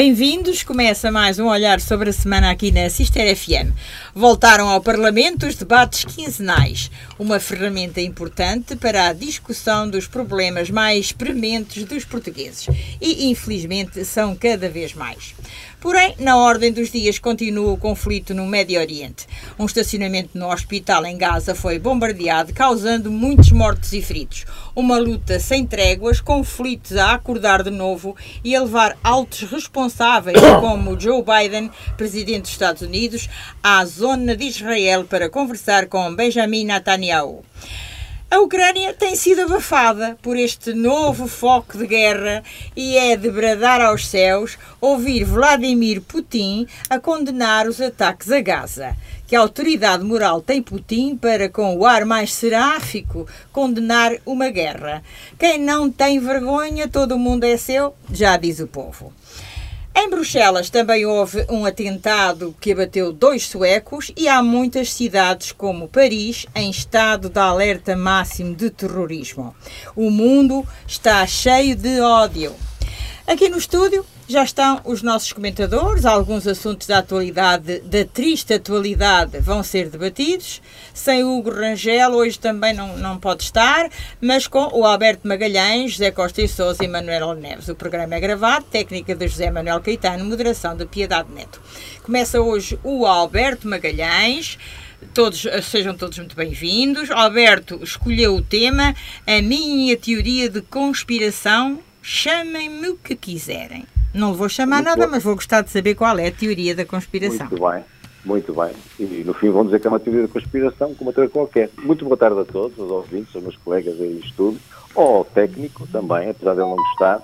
Bem-vindos, começa mais um olhar sobre a semana aqui na Sister FM. Voltaram ao Parlamento os debates quinzenais, uma ferramenta importante para a discussão dos problemas mais prementes dos portugueses e, infelizmente, são cada vez mais. Porém, na ordem dos dias continua o conflito no Médio Oriente. Um estacionamento no hospital em Gaza foi bombardeado, causando muitos mortos e feridos. Uma luta sem tréguas, conflitos a acordar de novo e a levar altos responsáveis, como Joe Biden, presidente dos Estados Unidos, à zona de Israel para conversar com Benjamin Netanyahu. A Ucrânia tem sido abafada por este novo foco de guerra e é de bradar aos céus ouvir Vladimir Putin a condenar os ataques a Gaza. Que autoridade moral tem Putin para, com o ar mais seráfico, condenar uma guerra? Quem não tem vergonha, todo o mundo é seu, já diz o povo. Em Bruxelas também houve um atentado que abateu dois suecos e há muitas cidades como Paris em estado de alerta máximo de terrorismo. O mundo está cheio de ódio. Aqui no estúdio já estão os nossos comentadores, alguns assuntos da atualidade, da triste atualidade, vão ser debatidos. Sem Hugo Rangel, hoje também não, não pode estar, mas com o Alberto Magalhães, José Costa e Souza e Manuel Neves. O programa é gravado, técnica de José Manuel Caetano, moderação de Piedade Neto. Começa hoje o Alberto Magalhães. Todos, sejam todos muito bem-vindos. Alberto escolheu o tema A Minha Teoria de Conspiração. Chamem-me o que quiserem. Não vou chamar muito nada, bom. mas vou gostar de saber qual é a teoria da conspiração. Muito bem, muito bem. E no fim vão dizer que é uma teoria da conspiração, como outra qualquer. Muito boa tarde a todos, aos ouvintes, aos meus colegas aí de estudo, ao técnico também, apesar de ele não gostar.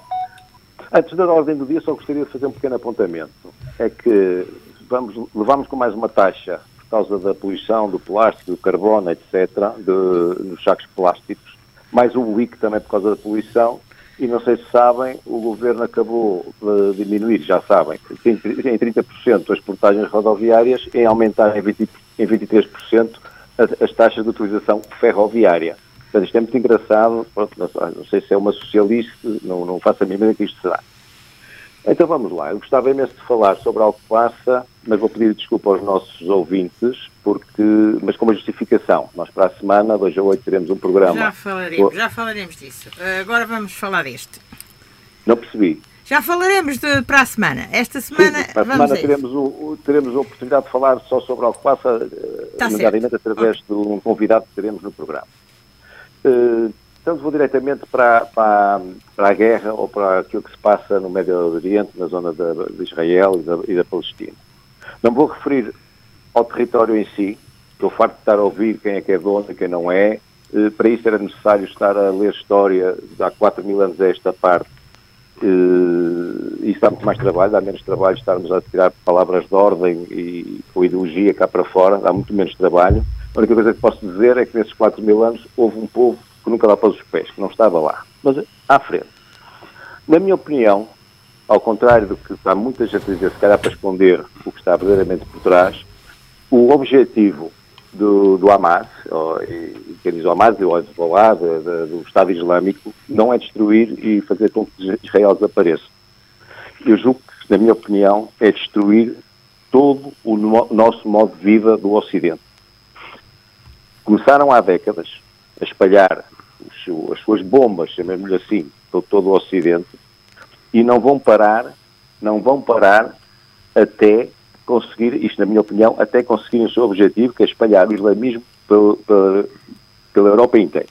Antes da ordem do dia, só gostaria de fazer um pequeno apontamento. É que vamos, levamos com mais uma taxa por causa da poluição do plástico, do carbono, etc., de, nos sacos plásticos, mais um leak também por causa da poluição, e não sei se sabem, o governo acabou de diminuir, já sabem, em 30% as portagens rodoviárias, em aumentar em, 20, em 23% as taxas de utilização ferroviária. Portanto, isto é muito engraçado, não sei se é uma socialista, não, não faço a mínima que isto será. Então vamos lá, eu gostava imenso de falar sobre algo que passa, mas vou pedir desculpa aos nossos ouvintes, porque, mas com uma justificação. Nós para a semana, 2 a 8, teremos um programa. Já falaremos, já falaremos disso. Uh, agora vamos falar deste. Não percebi. Já falaremos de, para a semana. Esta semana. Sim, para a semana teremos, o, teremos a oportunidade de falar só sobre algo que passa, tá nomeadamente através okay. de um convidado que teremos no programa. Uh, então vou diretamente para, para, para, a guerra ou para aquilo que se passa no Médio Oriente, na zona de, de Israel e da, e da, Palestina. Não vou referir ao território em si, estou farto de estar a ouvir quem é que é dono e quem não é. Eh, para isso era necessário estar a ler história de há 4 mil anos a esta parte. Eh, isso dá muito mais trabalho, dá menos trabalho estarmos a tirar palavras de ordem e com ideologia cá para fora, dá muito menos trabalho. A única coisa que posso dizer é que nesses 4 mil anos houve um povo que nunca lá pôs os pés, que não estava lá. Mas à frente. Na minha opinião, ao contrário do que há muita gente a dizer, se calhar para esconder o que está verdadeiramente por trás, o objetivo do, do Hamas, ou, e, quem diz o Hamas, o Hezbollah, do, do Estado Islâmico, não é destruir e fazer com que Israel desapareça. Eu julgo que, na minha opinião, é destruir todo o no, nosso modo de vida do Ocidente. Começaram há décadas a espalhar as suas bombas, chamemos-lhe assim, por todo o Ocidente, e não vão parar, não vão parar até conseguir, isto na minha opinião, até conseguirem o seu objetivo, que é espalhar o islamismo pela, pela, pela Europa inteira.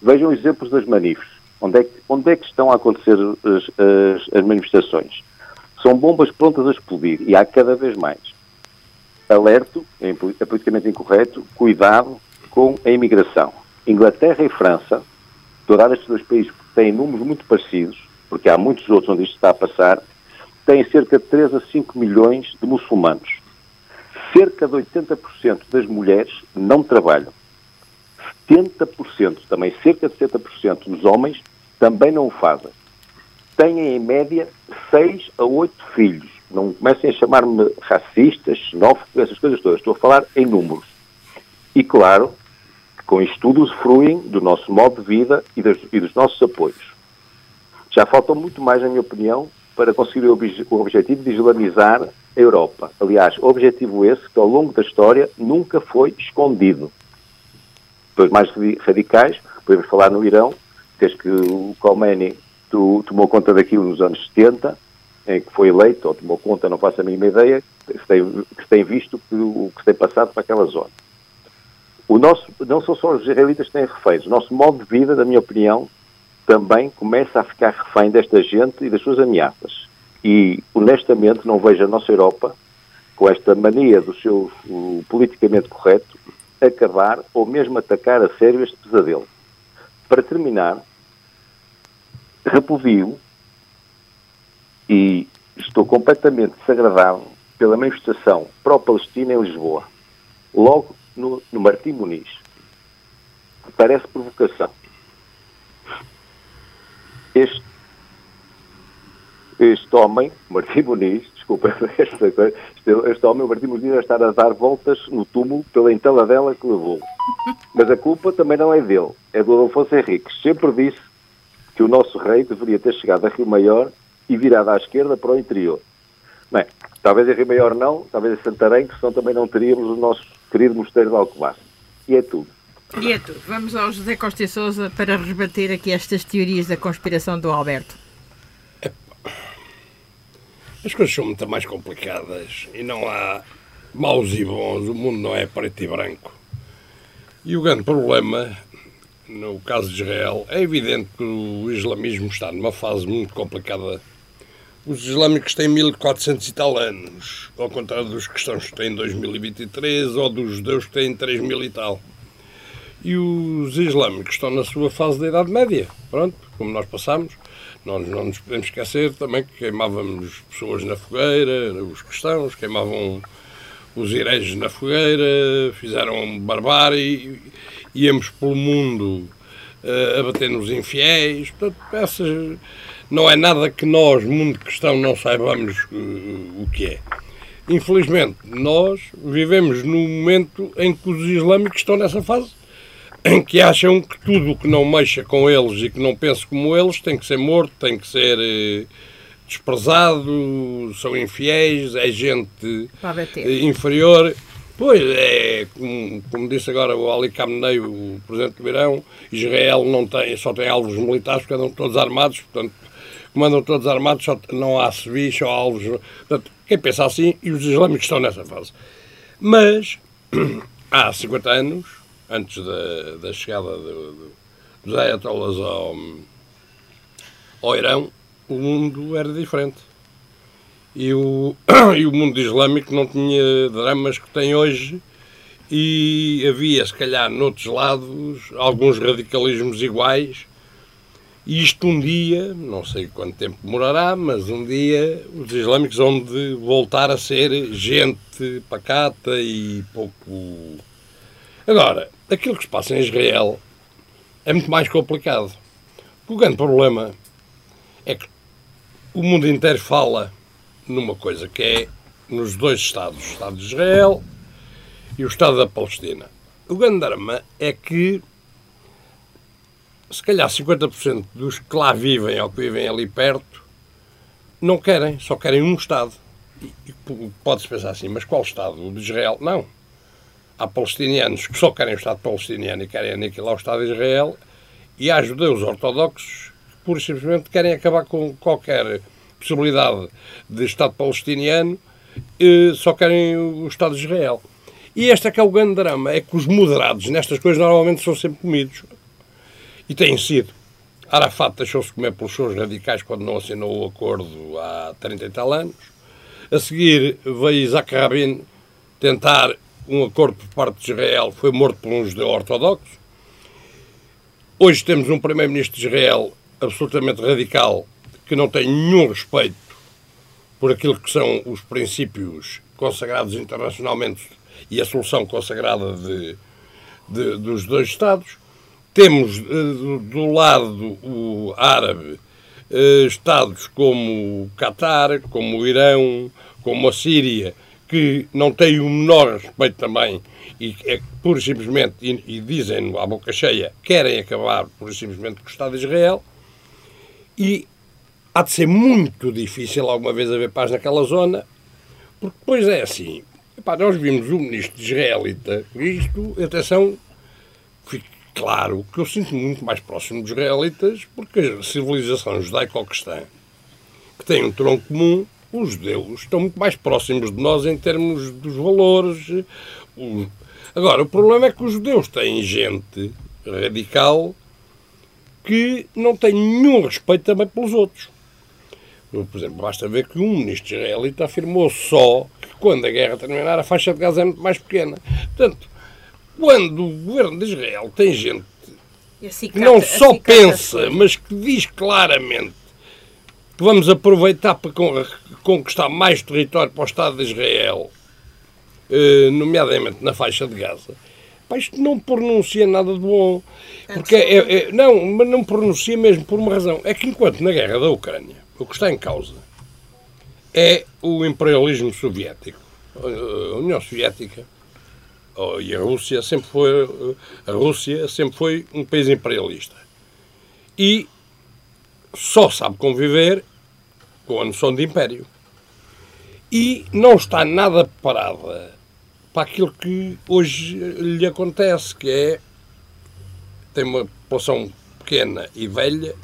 Vejam exemplos das manifes. Onde é que, onde é que estão a acontecer as, as, as manifestações? São bombas prontas a explodir e há cada vez mais. Alerto, é, é politicamente incorreto, cuidado com a imigração. Inglaterra e França, todos estes dois países têm números muito parecidos, porque há muitos outros onde isto está a passar, têm cerca de 3 a 5 milhões de muçulmanos. Cerca de 80% das mulheres não trabalham. 70%, também cerca de 70% dos homens também não o fazem. Têm em média 6 a 8 filhos. Não comecem a chamar-me racistas, xenófobos, essas coisas todas. Estou a falar em números. E claro, com isto tudo usufruem do nosso modo de vida e, das, e dos nossos apoios. Já faltam muito mais, na minha opinião, para conseguir o, obje o objetivo de islamizar a Europa. Aliás, objetivo esse que ao longo da história nunca foi escondido. Os mais radicais, podemos falar no Irão, desde que o Khomeini tomou conta daquilo nos anos 70, em que foi eleito, ou tomou conta, não faço a mínima ideia, que se tem, que se tem visto que, o que se tem passado para aquela zona. O nosso, não são só os israelitas que têm reféns, o nosso modo de vida, na minha opinião, também começa a ficar refém desta gente e das suas ameaças. E, honestamente, não vejo a nossa Europa, com esta mania do seu o, politicamente correto, acabar ou mesmo atacar a sério este pesadelo. Para terminar, repudio e estou completamente desagradado pela manifestação pró-Palestina em Lisboa, logo no, no Martim Muniz. Parece provocação. Este, este homem, Martim Muniz, desculpa, esta este, este homem, o Martim Muniz, a estar a dar voltas no túmulo pela entaladela que levou. Mas a culpa também não é dele, é do Afonso Henriques. Sempre disse que o nosso rei deveria ter chegado a Rio Maior e virado à esquerda para o interior. Bem, talvez em Rio Maior não, talvez em Santarém, que senão também não teríamos o nosso querido Mosteiro de Alcobar. E é tudo. E é tudo. Vamos ao José Costa e Souza para rebater aqui estas teorias da conspiração do Alberto. As coisas são muito mais complicadas e não há maus e bons, o mundo não é preto e branco. E o grande problema, no caso de Israel, é evidente que o islamismo está numa fase muito complicada os islâmicos têm 1400 e tal anos, ao contrário dos cristãos que têm 2023 ou dos judeus que têm 3000 e tal. E os islâmicos estão na sua fase da Idade Média, pronto, como nós passamos. Nós não nos podemos esquecer também que queimávamos pessoas na fogueira, os cristãos queimavam os hereges na fogueira, fizeram barbárie, íamos pelo mundo uh, a bater nos infiéis. Portanto, essas não é nada que nós, mundo cristão, não saibamos uh, o que é. Infelizmente, nós vivemos num momento em que os islâmicos estão nessa fase, em que acham que tudo o que não mexa com eles e que não pense como eles tem que ser morto, tem que ser uh, desprezado, são infiéis, é gente uh, inferior. Pois, é, como, como, disse agora o Ali Khamenei, o presidente do Irão, Israel não tem, só tem alvos militares porque andam todos armados, portanto, comandam todos armados, só, não há civis, só há alvos. Portanto, quem pensa assim, e os islâmicos estão nessa fase. Mas, há 50 anos, antes da, da chegada do, dos ayatollahs ao, ao Irão, o mundo era diferente. E o, e o mundo islâmico não tinha dramas que tem hoje e havia, se calhar, noutros lados, alguns radicalismos iguais isto um dia, não sei quanto tempo demorará, mas um dia os islâmicos vão de voltar a ser gente pacata e pouco. Agora, aquilo que se passa em Israel é muito mais complicado. O grande problema é que o mundo inteiro fala numa coisa que é nos dois Estados, o Estado de Israel e o Estado da Palestina. O grande drama é que se calhar 50% dos que lá vivem ou que vivem ali perto não querem, só querem um Estado. Pode-se pensar assim, mas qual Estado? O de Israel? Não. Há palestinianos que só querem o Estado palestiniano e querem aniquilar o Estado de Israel, e há judeus ortodoxos que pura e simplesmente querem acabar com qualquer possibilidade de Estado palestiniano e só querem o Estado de Israel. E este é que é o grande drama, é que os moderados nestas coisas normalmente são sempre comidos. E tem sido. Arafat deixou-se comer pelos seus radicais quando não assinou o acordo há 30 e tal anos. A seguir veio Isaac Rabin tentar um acordo por parte de Israel, foi morto por um judeu ortodoxo. Hoje temos um primeiro-ministro de Israel absolutamente radical que não tem nenhum respeito por aquilo que são os princípios consagrados internacionalmente e a solução consagrada de, de, dos dois Estados. Temos eh, do lado o árabe eh, estados como o Qatar, como o Irão, como a Síria, que não têm o menor respeito também e é, pura e simplesmente, e, dizem à boca cheia, querem acabar pura e simplesmente com o Estado de Israel. E há de ser muito difícil alguma vez haver paz naquela zona, porque depois é assim. Epá, nós vimos o ministro israelita, isto, atenção, claro que eu sinto muito mais próximo dos israelitas, porque a civilização judaico-cristã, que tem um tronco comum, os judeus estão muito mais próximos de nós em termos dos valores. Agora, o problema é que os judeus têm gente radical que não tem nenhum respeito também pelos outros. Por exemplo, basta ver que um ministro israelita afirmou só que quando a guerra terminar a faixa de Gaza é muito mais pequena. Portanto, quando o governo de Israel tem gente que não só pensa, mas que diz claramente que vamos aproveitar para conquistar mais território para o Estado de Israel, eh, nomeadamente na faixa de Gaza, isto não pronuncia nada de bom. Porque é, é, não, mas não pronuncia mesmo por uma razão. É que enquanto na guerra da Ucrânia o que está em causa é o imperialismo soviético. A União Soviética e a Rússia sempre foi a Rússia sempre foi um país imperialista. E só sabe conviver com a noção de império. E não está nada preparada para aquilo que hoje lhe acontece, que é tem uma população pequena e velha,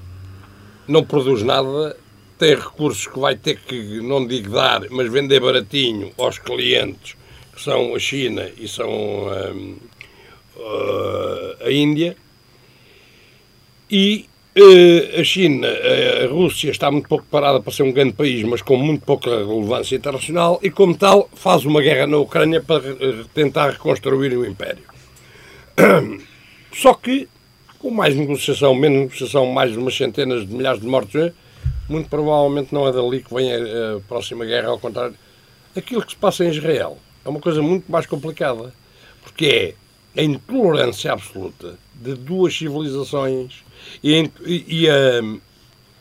não produz nada, tem recursos que vai ter que, não digo dar, mas vender baratinho aos clientes, que são a China e são hum, uh, a Índia, e uh, a China, a Rússia está muito pouco parada para ser um grande país, mas com muito pouca relevância internacional, e como tal faz uma guerra na Ucrânia para tentar reconstruir o império. Só que, com mais negociação, menos negociação, mais umas centenas de milhares de mortos, muito provavelmente não é dali que vem a, a próxima guerra, ao contrário. Aquilo que se passa em Israel é uma coisa muito mais complicada, porque é a intolerância absoluta de duas civilizações e, e, e a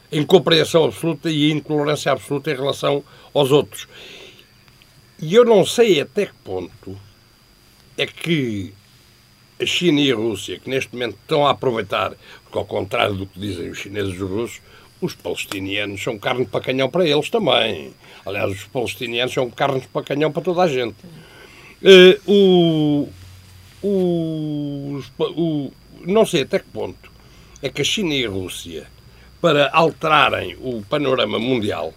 incompreensão absoluta e a intolerância absoluta em relação aos outros. E eu não sei até que ponto é que a China e a Rússia, que neste momento estão a aproveitar, porque ao contrário do que dizem os chineses e os russos, os palestinianos são carne para canhão para eles também. Aliás, os palestinianos são carne para canhão para toda a gente. Uh, o, o, o, não sei até que ponto é que a China e a Rússia, para alterarem o panorama mundial,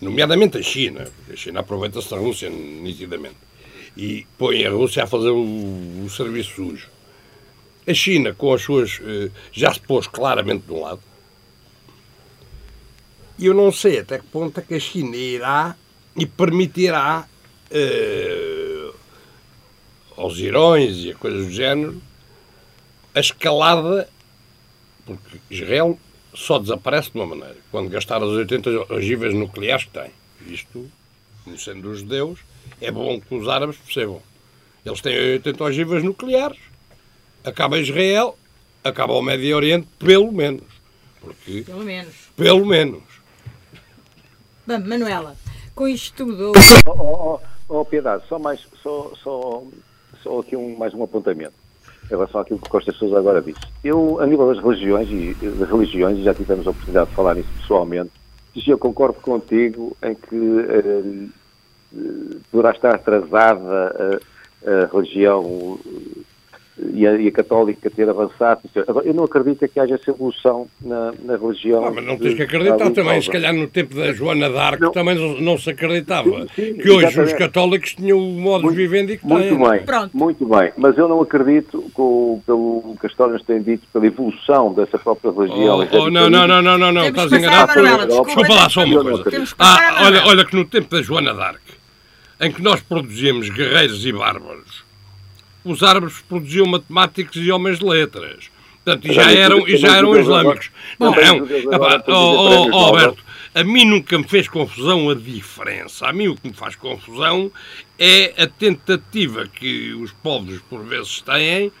nomeadamente a China, a China aproveita-se da Rússia nitidamente, e põe a Rússia a fazer o, serviço sujo. A China, com as suas. Uh, já se pôs claramente de um lado, e eu não sei até que ponto é que a China irá e permitirá uh, aos irões e a coisas do género a escalada, porque Israel só desaparece de uma maneira, quando gastar as 80 ogivas nucleares que tem. Isto, conhecendo os judeus, é bom que os árabes percebam. Eles têm 80 ogivas nucleares, acaba Israel, acaba o Médio Oriente, pelo menos. Porque, pelo menos. Pelo menos. Bom, Manuela, com isto tudo. Oh, oh, oh, Piedade, só mais, só, só, só aqui um, mais um apontamento em relação àquilo que Costa Sousa agora disse. Eu, a nível das religiões, e das religiões, e já tivemos a oportunidade de falar nisso pessoalmente, eu concordo contigo em que eh, eh, poderá estar atrasada a, a religião e a, e a, católica ter avançado. Agora, eu não acredito que haja essa evolução na, na religião. Ah, mas não tens que acreditar também. Se calhar no tempo da Joana d'Arc também não, não se acreditava sim, sim, que hoje exatamente. os católicos tinham o modo de vivendo e que muito têm. Bem, Pronto. Muito bem, mas eu não acredito, com, pelo que as histórias têm dito, pela evolução dessa própria religião. Oh, oh não, não, não, não, não, não, estás enganado. Desculpa lá só uma coisa. Ah, olha, olha que no tempo da Joana d'Arc, em que nós produzíamos guerreiros e bárbaros, os árabes produziam matemáticos e homens de letras. Portanto, e já eram, e já eram islâmicos. Não, não. Oh, oh, Alberto, a mim nunca me fez confusão a diferença. A mim o que me faz confusão é a tentativa que os povos por vezes têm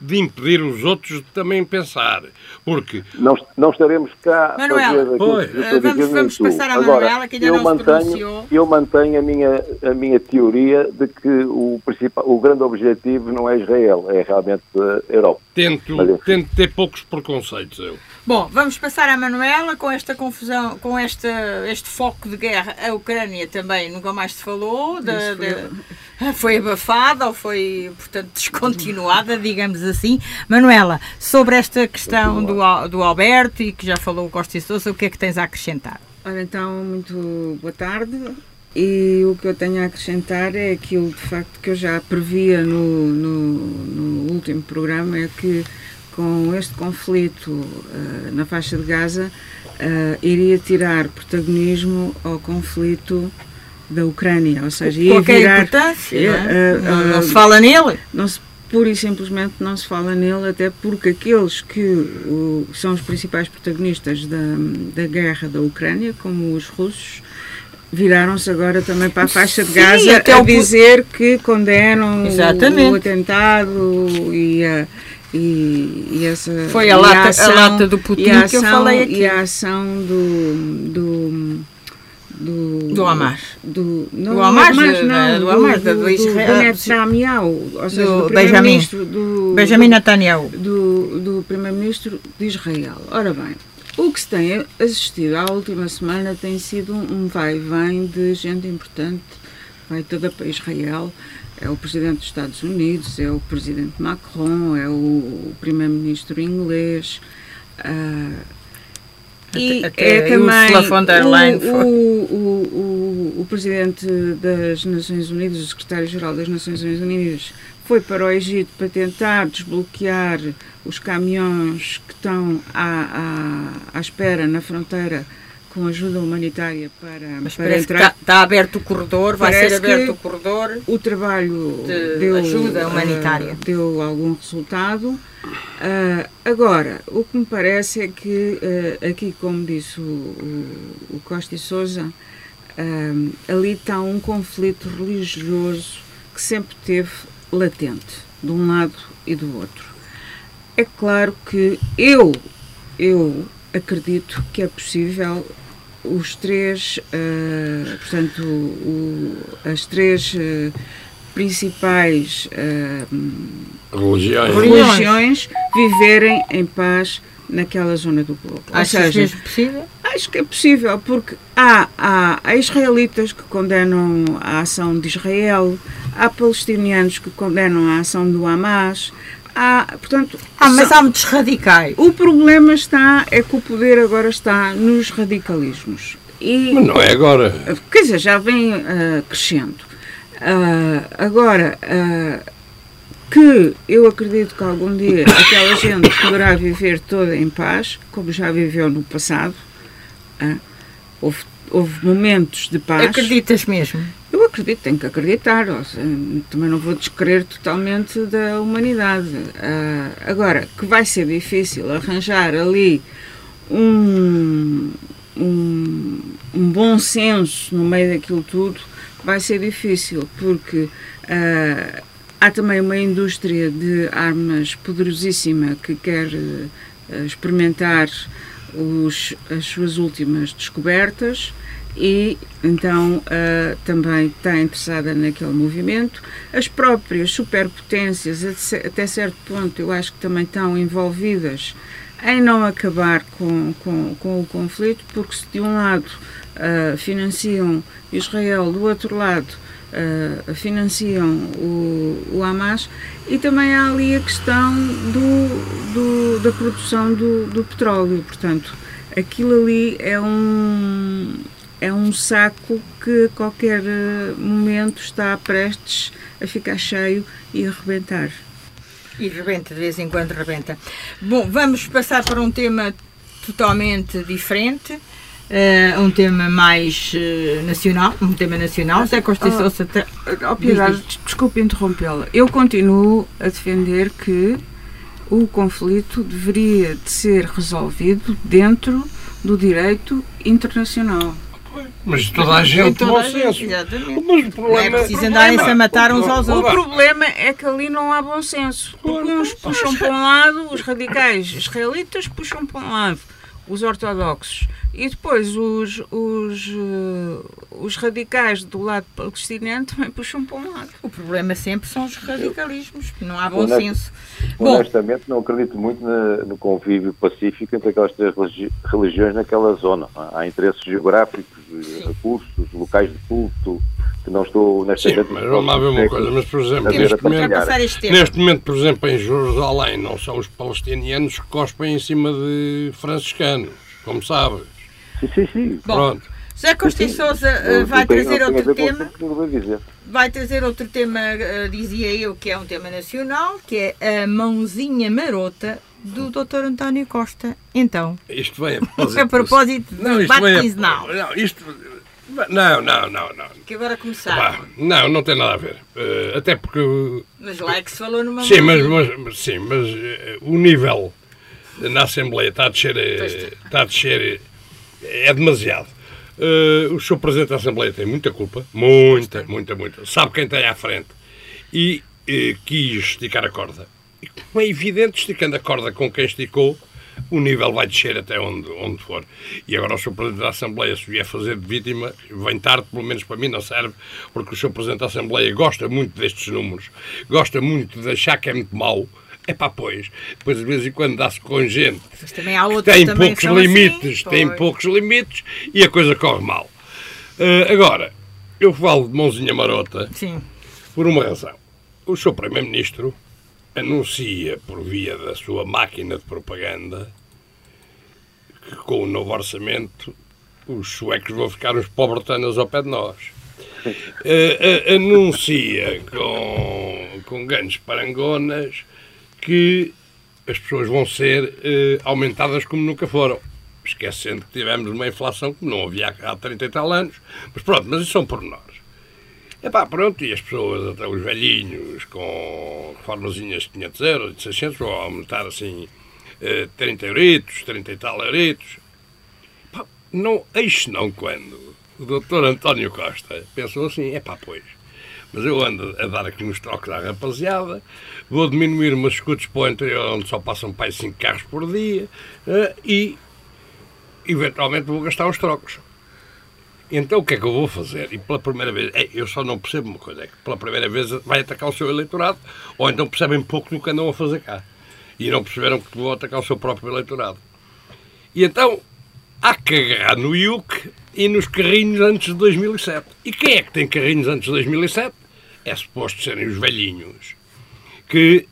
de impedir os outros de também pensar. Porque. Não, não estaremos cá Manuela, a vamos, vamos passar à Manuela, que ainda eu não mantenho, Eu mantenho a minha, a minha teoria de que o, principal, o grande objetivo não é Israel, é realmente a Europa. Tento, Mas, tento ter poucos preconceitos, eu. Bom, vamos passar à Manuela com esta confusão, com esta, este foco de guerra. A Ucrânia também nunca mais se falou. De, foi... foi abafada ou foi, portanto, descontinuada, digamos assim. Manuela, sobre esta questão do, do Alberto e que já falou o Costa e Sousa, o que é que tens a acrescentar? Ora, então, muito boa tarde. E o que eu tenho a acrescentar é aquilo, de facto, que eu já previa no, no, no último programa, é que com este conflito uh, na faixa de Gaza uh, iria tirar protagonismo ao conflito da Ucrânia, ou seja, ia Qualquer virar, importância, não, é? uh, não, não, se fala nele? Não se, pura e simplesmente não se fala nele, até porque aqueles que o, são os principais protagonistas da, da guerra da Ucrânia, como os russos, viraram-se agora também para a faixa de Gaza Sim, a dizer que condenam o, o atentado e a e, e essa foi a lata, a, ação, a lata do Putin ação, que eu falei aqui e a ação do do do, do Hamas do, não, do Hamas, Hamas não, do, Hamas, do, do, do Israel, do Netanyahu, ou seja, do, do Benjamin, do, Benjamin Netanyahu do, do primeiro-ministro de Israel. Ora bem, o que se tem assistido à última semana tem sido um vai e vem de gente importante, vai toda para Israel, é o presidente dos Estados Unidos, é o presidente Macron, é o primeiro-ministro inglês. Uh, e até, é também o, o, o, o, presidente das Nações Unidas, o secretário-geral das Nações Unidas, foi para o Egito para tentar desbloquear os caminhões que estão à, à, à espera na fronteira com ajuda humanitária para, Mas para entrar. Está, está, aberto o corredor, vai parece ser aberto o corredor. O trabalho de deu, ajuda humanitária uh, deu algum resultado. Uh, agora, o que me parece é que, uh, aqui, como disse o, o, o Costa e Souza, ali está um conflito religioso que sempre teve latente, de um lado e do outro. É claro que eu, eu acredito que é possível os três, uh, portanto, o, as três uh, principais uh, religiões. religiões viverem em paz naquela zona do globo. Acho que é possível? Acho que é possível, porque há, há, há israelitas que condenam a ação de Israel, há palestinianos que condenam a ação do Hamas, há, portanto... Ah, mas há muitos radicais. O problema está, é que o poder agora está nos radicalismos. E, mas não é agora. Quer dizer, já vem uh, crescendo. Uh, agora, uh, que eu acredito que algum dia aquela gente poderá viver toda em paz, como já viveu no passado. houve, houve momentos de paz. Acreditas mesmo? Eu acredito, tenho que acreditar. também não vou descrever totalmente da humanidade. Uh, agora, que vai ser difícil arranjar ali um, um, um, bom senso no meio daquilo tudo, vai ser difícil, porque uh, há também uma indústria de armas poderosíssima que quer uh, experimentar os, as suas últimas descobertas e então uh, também está interessada naquele movimento. As próprias superpotências, até certo ponto, eu acho que também estão envolvidas em não acabar com, com, com o conflito, porque se de um lado uh, financiam Israel, do outro lado uh, financiam o, o Hamas, e também há ali a questão do, do da produção do, do petróleo. Portanto, aquilo ali é um é um saco que a qualquer eh, momento está prestes a ficar cheio e a rebentar. E rebenta, de vez em quando rebenta. Bom, vamos passar para um tema totalmente diferente. Uh, um tema mais uh, nacional, um tema nacional. José Costa oh, Sousa. Oh, Piedade, desculpe interrompê-la. Eu continuo a defender que o conflito deveria de ser resolvido dentro do direito internacional. Mas toda a gente, toda bom senso. Mas o problema, não é preciso andarem-se a matar uns aos outros. O problema é que ali não há bom senso. Porque uns puxam para um lado, os radicais israelitas puxam para um lado, os ortodoxos. E depois os, os, uh, os radicais do lado palestiniano também puxam para um lado. O problema sempre são os radicalismos, não há bom Honest, senso. Honestamente, Bom, não acredito muito na, no convívio pacífico entre aquelas três religiões naquela zona. Há interesses geográficos, Sim. recursos, locais de culto, não estou nesta Sim, mas vamos lá ver uma coisa, mas por exemplo, neste momento, neste momento, por exemplo, em Jerusalém, não são os palestinianos que cospem em cima de franciscanos, como sabes. Sim, sim, sim. Bom, Pronto. José Costa e Sousa uh, vai trazer outro tema. Vai trazer outro tema, uh, dizia eu, que é um tema nacional, que é a mãozinha marota do Dr. António Costa. Então. Isto vem a propósito. a propósito do não, isto vem quinzenal. Não, isto. Não, não, não, não. Que agora começar. não, não tem nada a ver. Uh, até porque. Mas lá é que se falou numa Sim, mas, mas, sim, mas uh, o nível na Assembleia está a descer. Está a descer é demasiado. Uh, o Sr. Presidente da Assembleia tem muita culpa, muita, muita, muita. Sabe quem tem à frente. E quis esticar a corda. E como é evidente, esticando a corda com quem esticou, o nível vai descer até onde, onde for. E agora o Sr. Presidente da Assembleia, se vier fazer de vítima, vem tarde, pelo menos para mim não serve, porque o Sr. Presidente da Assembleia gosta muito destes números, gosta muito de achar que é muito mau, é pá, pois. Depois, de vez em quando, dá-se com gente Mas também há que tem poucos assim, limites, assim, tem poucos limites e a coisa corre mal. Uh, agora, eu falo de mãozinha marota Sim. por uma razão. O Sr. Primeiro-Ministro anuncia, por via da sua máquina de propaganda, que com o novo orçamento os suecos vão ficar uns pobretanos ao pé de nós. Uh, uh, anuncia com, com grandes parangonas que as pessoas vão ser eh, aumentadas como nunca foram. Esquecendo que tivemos uma inflação que não havia há 30 e tal anos. Mas pronto, mas isso são pormenores. É pá, pronto, e as pessoas, até os velhinhos, com formazinhas de 500 euros, de 600, vão aumentar assim eh, 30 euritos, 30 e tal euritos. Pá, não, eis não quando o doutor António Costa pensou assim, é pá, pois, mas eu ando a dar aqui uns trocos à rapaziada, vou diminuir umas escutas para o interior onde só passam para 5 carros por dia uh, e eventualmente vou gastar os trocos. Então o que é que eu vou fazer? E pela primeira vez, é, eu só não percebo uma coisa, é que pela primeira vez vai atacar o seu eleitorado, ou então percebem pouco do que andam a fazer cá. E não perceberam que vão atacar o seu próprio eleitorado. E então há que agarrar no IUC e nos carrinhos antes de 2007. E quem é que tem carrinhos antes de 2007? É suposto serem os velhinhos que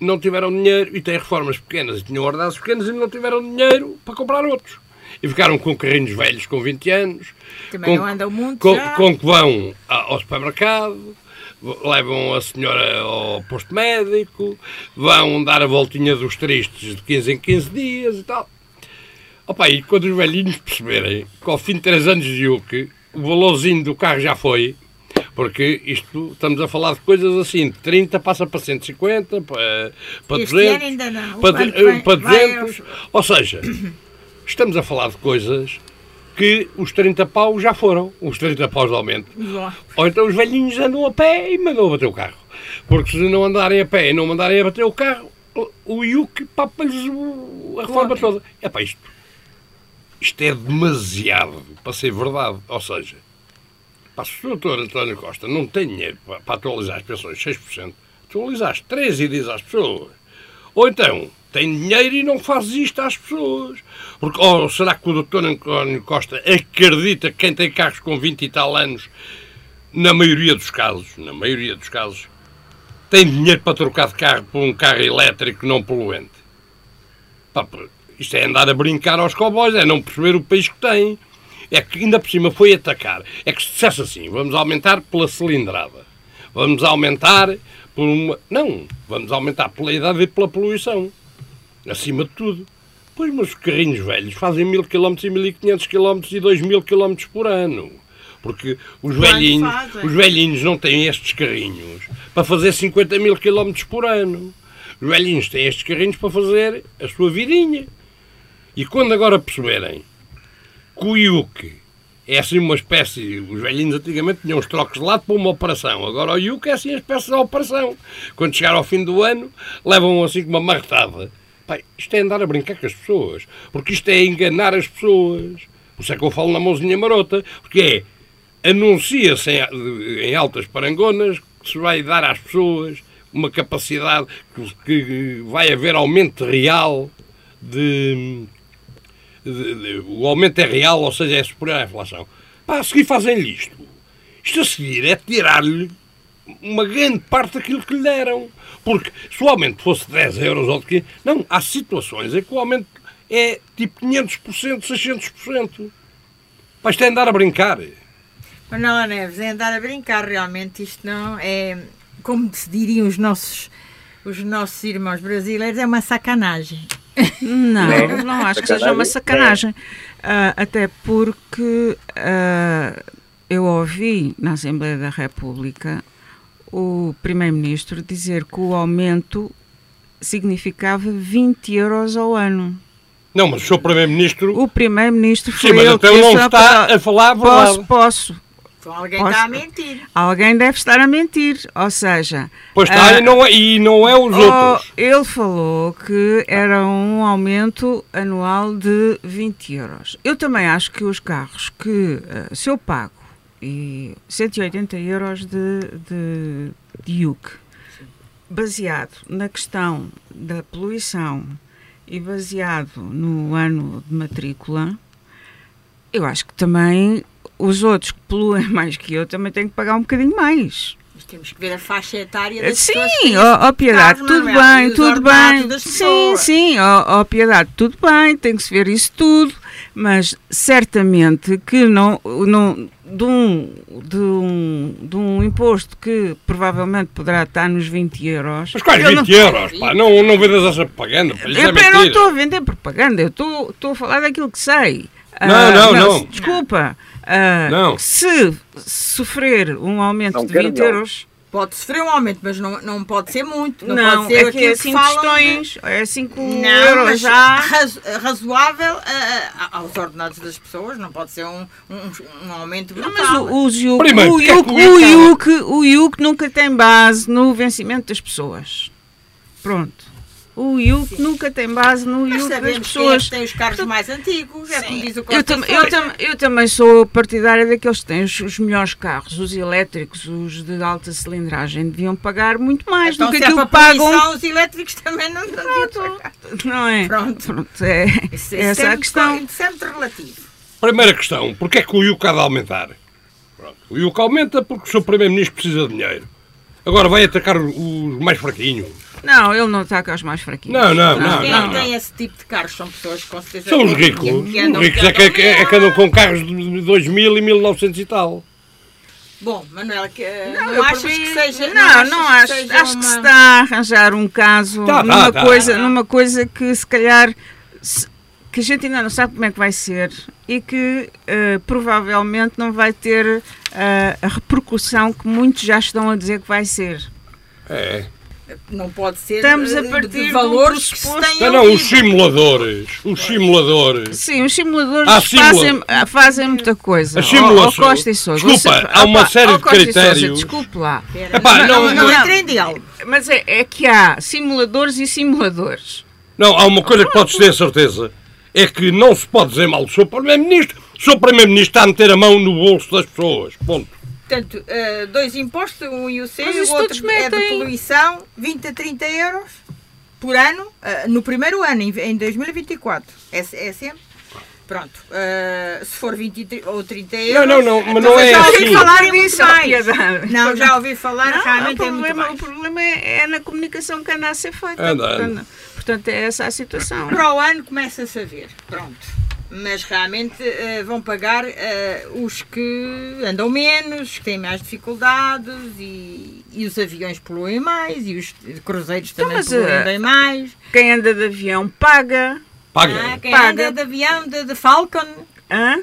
não tiveram dinheiro e têm reformas pequenas e tinham ordenados pequenos e não tiveram dinheiro para comprar outros. E ficaram com carrinhos velhos com 20 anos. Também com, não andam muito. Com, com que vão ao supermercado, levam a senhora ao posto médico, vão dar a voltinha dos tristes de 15 em 15 dias e tal. Opa, e quando os velhinhos perceberem que ao fim de 3 anos de UC o valorzinho do carro já foi, porque isto, estamos a falar de coisas assim, de 30 passa para 150, para, para 200, ainda não. para, vai, para 200, ou seja, estamos a falar de coisas que os 30 paus já foram, os 30 paus de aumento. Ou então os velhinhos andam a pé e mandam a bater o carro. Porque se não andarem a pé e não mandarem a bater o carro, o IUC papa-lhes a reforma toda. É para isto isto é demasiado para ser verdade. Ou seja, para se o doutor António Costa não tem dinheiro para, para atualizar as pensões 6%, atualizaste 13% e diz às pessoas. Ou então, tem dinheiro e não faz isto às pessoas. Porque, ou será que o doutor António Costa acredita que quem tem carros com 20 e tal anos, na maioria dos casos, na maioria dos casos, tem dinheiro para trocar de carro por um carro elétrico não poluente? Pá, isto é andar a brincar aos cowboys, é não perceber o país que tem. É que ainda por cima foi atacar. É que se dissesse assim, vamos aumentar pela cilindrada. Vamos aumentar por uma. Não, vamos aumentar pela idade e pela poluição. Acima de tudo. Pois, mas os carrinhos velhos fazem mil km e 1500 km e 2000 km por ano. Porque os velhinhos, os velhinhos não têm estes carrinhos para fazer 50 mil km por ano. Os velhinhos têm estes carrinhos para fazer a sua vidinha. E quando agora perceberem que o IUC é assim uma espécie. Os velhinhos antigamente tinham os trocos de lado para uma operação. Agora o IUC é assim a espécie de operação. Quando chegar ao fim do ano, levam assim uma marretada. Pai, isto é andar a brincar com as pessoas. Porque isto é enganar as pessoas. Por isso é que eu falo na mãozinha marota. Porque é. Anuncia-se em, em altas parangonas que se vai dar às pessoas uma capacidade que, que vai haver aumento real de, de, de, O aumento é real, ou seja, é superior à inflação. Pá, a seguir fazem-lhe isto. Isto a seguir é tirar-lhe uma grande parte daquilo que lhe deram. Porque se o aumento fosse 10 euros ou de quê? Não, há situações em que o aumento é tipo 500%, 600%. Pá, isto é andar a brincar. Manuela Neves, é andar a brincar, realmente. Isto não é, como se diriam os nossos, os nossos irmãos brasileiros, é uma sacanagem. Não, não acho que seja uma sacanagem. Uh, até porque uh, eu ouvi na Assembleia da República o Primeiro-Ministro dizer que o aumento significava 20 euros ao ano. Não, mas o seu Primeiro-Ministro. O Primeiro-Ministro foi Sim, mas ele então que não está "Ah, a falar a Posso, verdade. posso. Então alguém Posso- está a mentir. Alguém deve estar a mentir. Ou seja, Pois está, ah, e, não é, e não é os oh, outros. ele falou que era um aumento anual de 20 euros. Eu também acho que os carros que, ah, se eu pago e 180 euros de, de, de IUC, baseado na questão da poluição e baseado no ano de matrícula, eu acho que também os outros que poluem mais que eu também têm que pagar um bocadinho mais. Mas temos que ver a faixa etária das Sim, ó ó, Piedade, tudo bem, tudo bem. Sim, sim, ó ó, Piedade, tudo bem, tem que se ver isso tudo, mas certamente que não, não de, um, de, um, de um imposto que provavelmente poderá estar nos 20 euros. Mas quais eu 20 não- euros? Pá, não, não vendas essa propaganda. pá, Isso é eu, eu não estou a vender propaganda, eu estou estou a falar daquilo que sei. Não, Ah, não, não. Desculpa. Ah, Não. Se sofrer um aumento Não de quero 20 não. euros, Pode sofrer um aumento, mas não, não pode ser muito. Não, Não, pode ser é que é que 5 falam de- tostões, é 5 Não, euros mas já. raz- razoável ah, aos ordenados das pessoas, não pode ser um, um, um aumento Não, brutal. mas o, o, IUC, Primeiro, o, é IUC, o o, IUC IUC, o IUC nunca tem base no vencimento das pessoas. Pronto. O IUC nunca tem base no Mas IUC das sabemos quem é pessoas. que tem os carros mais antigos, é como diz o Eu, tam- eu, tam- eu também sou partidária daqueles que têm os, os melhores carros, os elétricos, os de alta cilindragem, deviam pagar muito mais Então, do que é aquilo que pagam. os elétricos também não pagar. Não é? Pronto. é Isso, isso essa é a questão. É muito relativo. Primeira questão, porquê é que o IUC há de aumentar? Pronto. O IUC aumenta porque o seu Primeiro-Ministro precisa de dinheiro. Agora vai atacar os mais fraquinhos. Não, ele não com os mais fraquinhos. Não, não, não. Quem não, tem esse tipo de carros são pessoas com certeza. São os que- ricos. que andam- Os ricos que é que, andam é, que- é que andam com carros de 2000 e 1900 e tal. Bom, Manuela, que, não, eu achas que seja. Não, não que acho. seja acho que uma- se está a arranjar um caso Tá, tá, numa, tá. coisa, numa coisa que se calhar se- que a gente ainda não sabe como é que vai ser e que eh, provavelmente não vai ter eh, a repercussão que muitos já estão a dizer que vai ser. É. Não pode ser. Estamos a eh, partir de de um valores que se têm Não, não, os simuladores. Os simuladores. Sim, os simuladores Há fazem, ah, fazem muita coisa. As simulações- Costa e Sousa. Desculpa, Você- há uma opa, série de e Sousa, critérios. desculpe lá. Epá, não, não, não, não. entrem em diálogo. Mas é, é que há simuladores e simuladores. Não, há uma coisa que podes ter certeza. É que não se pode dizer mal do seu Primeiro-Ministro. O seu Primeiro-Ministro está a meter a mão no bolso das pessoas. Ponto. Portanto, eh, dois impostos, um IUC Mas e o outro é de poluição, 20 a 30 euros por ano, eh, no primeiro ano, em, em 2024. É, é sempre? Pronto. eh, se for 20 e tri- ou 30 euros. não, não, mas então não é já ouvi assim. falar Não, disso ó, mais. Piedade. Não, já ouvi falar, Não, realmente o é muito problema, mais. o problema é, é na comunicação que anda a ser feita. Anda, portanto, anda. Portanto, é essa a situação. Para o ano começa-se a ver. Pronto. Mas realmente eh, vão pagar eh, os que andam menos, que têm mais dificuldades e, e os aviões poluem mais e os cruzeiros também mas, poluem eh, bem mais. Quem anda de avião paga. Paga. Ah, quem paga. anda de avião, de, de Falcon Hã?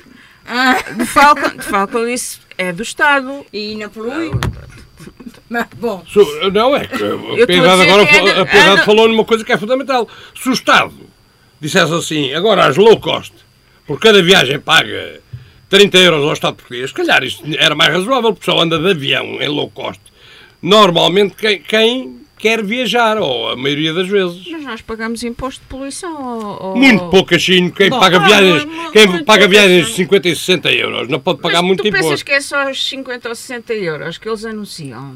ah, De Falcon, de Falcon isso é do Estado. e não polui. Mas, bom, Não, é que a estou a Piedade agora anda- a Piedade anda- falou numa coisa que é fundamental. Se o Estado dissesse assim, agora as low cost, por cada viagem paga 30 euros ao Estado português, se calhar isto era mais razoável, porque só anda de avião em low cost. Normalmente quem, quem quer viajar, ou a maioria das vezes. Mas nós pagamos imposto de poluição. Ou, Muito pouco assim. Quem Bom, paga viagens, quem paga viagens de 50 e 60 euros não pode pagar mas muito tu imposto. pensas que é só os 50 ou 60 euros que eles anunciam?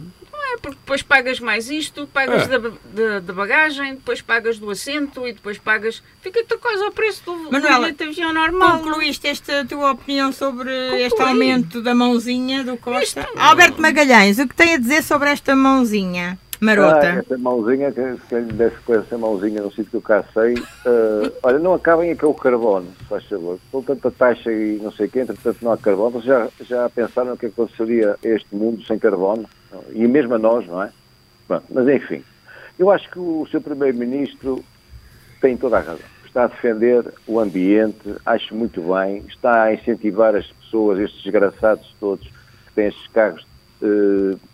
É, porque depois pagas mais isto, pagas é. da, da, da, bagagem, depois pagas do assento e depois pagas. Fica outra coisa ao preço do Manuela, bilhete de avião normal. Concluíste esta tua opinião sobre Concluí. este aumento da mãozinha do Costa? Isto... Alberto Magalhães, o que tem a dizer sobre esta mãozinha? Marota. Ah, essa mãozinha, que quem lhe desse com essa mãozinha no sítio que eu cá sei, uh, olha, não acabem aqui o carbono, se faz favor. Com tanta taxa e não sei o quê, entretanto não há carbono. Vocês já, já pensaram o que aconteceria a este mundo sem carbono? E mesmo a nós, não é? Pronto, mas enfim, eu acho que o seu Primeiro-Ministro tem toda a razão. Está a defender o ambiente, acho muito bem, está a incentivar as pessoas, estes desgraçados todos que têm estes carros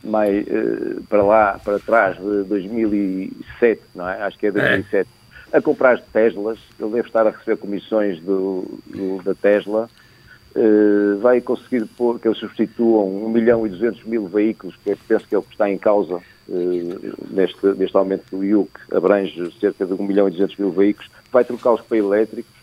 mais, uh, para lá, para trás, de 2007, não é? Acho que é 2007, é. a comprar Teslas. Ele deve estar a receber comissões do, do da Tesla. Uh, vai conseguir pôr, que eles substituam 1 milhão e 200 mil veículos, que é, penso que é o que está em causa neste, neste aumento do IUC, abrange cerca de 1 milhão e 200 mil veículos, vai trocá-los para elétricos,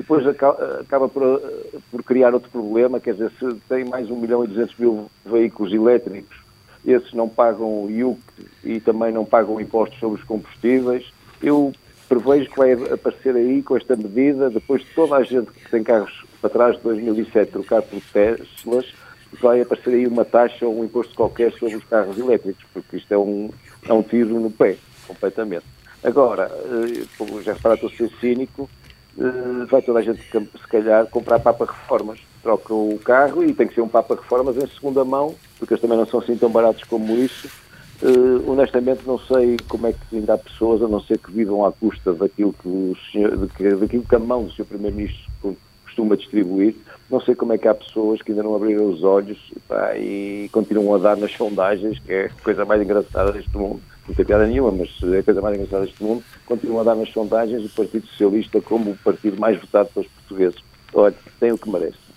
depois acaba por, por, criar outro problema, quer dizer, se tem mais 1 milhão e 200 mil veículos elétricos, esses não pagam IUC e também não pagam impostos sobre os combustíveis. Eu prevejo que vai aparecer aí com esta medida, depois de toda a gente que tem carros para trás de 2007 trocar por Teslas, vai aparecer aí uma taxa ou um imposto qualquer sobre os carros elétricos, porque isto é um, é um tiro no pé, completamente. Agora, eh, já repararam, estou a ser cínico, eh, vai toda a gente, se calhar, comprar Papa Reformas. Troca o carro e tem que ser um Papa Reformas em segunda mão, porque eles também não são assim tão baratos como isso. Uh, honestamente, não sei como é que ainda há pessoas, a não ser que vivam à custa daquilo que, o senhor, daquilo que a mão do Sr. Primeiro-Ministro costuma distribuir. Não sei como é que há pessoas que ainda não abriram os olhos pá, e continuam a dar nas sondagens, que é a coisa mais engraçada deste mundo não tem piada nenhuma, mas é a coisa mais engraçada deste mundo, continua a dar nas sondagens o Partido Socialista como o partido mais votado pelos portugueses. Olha, tem o que merece.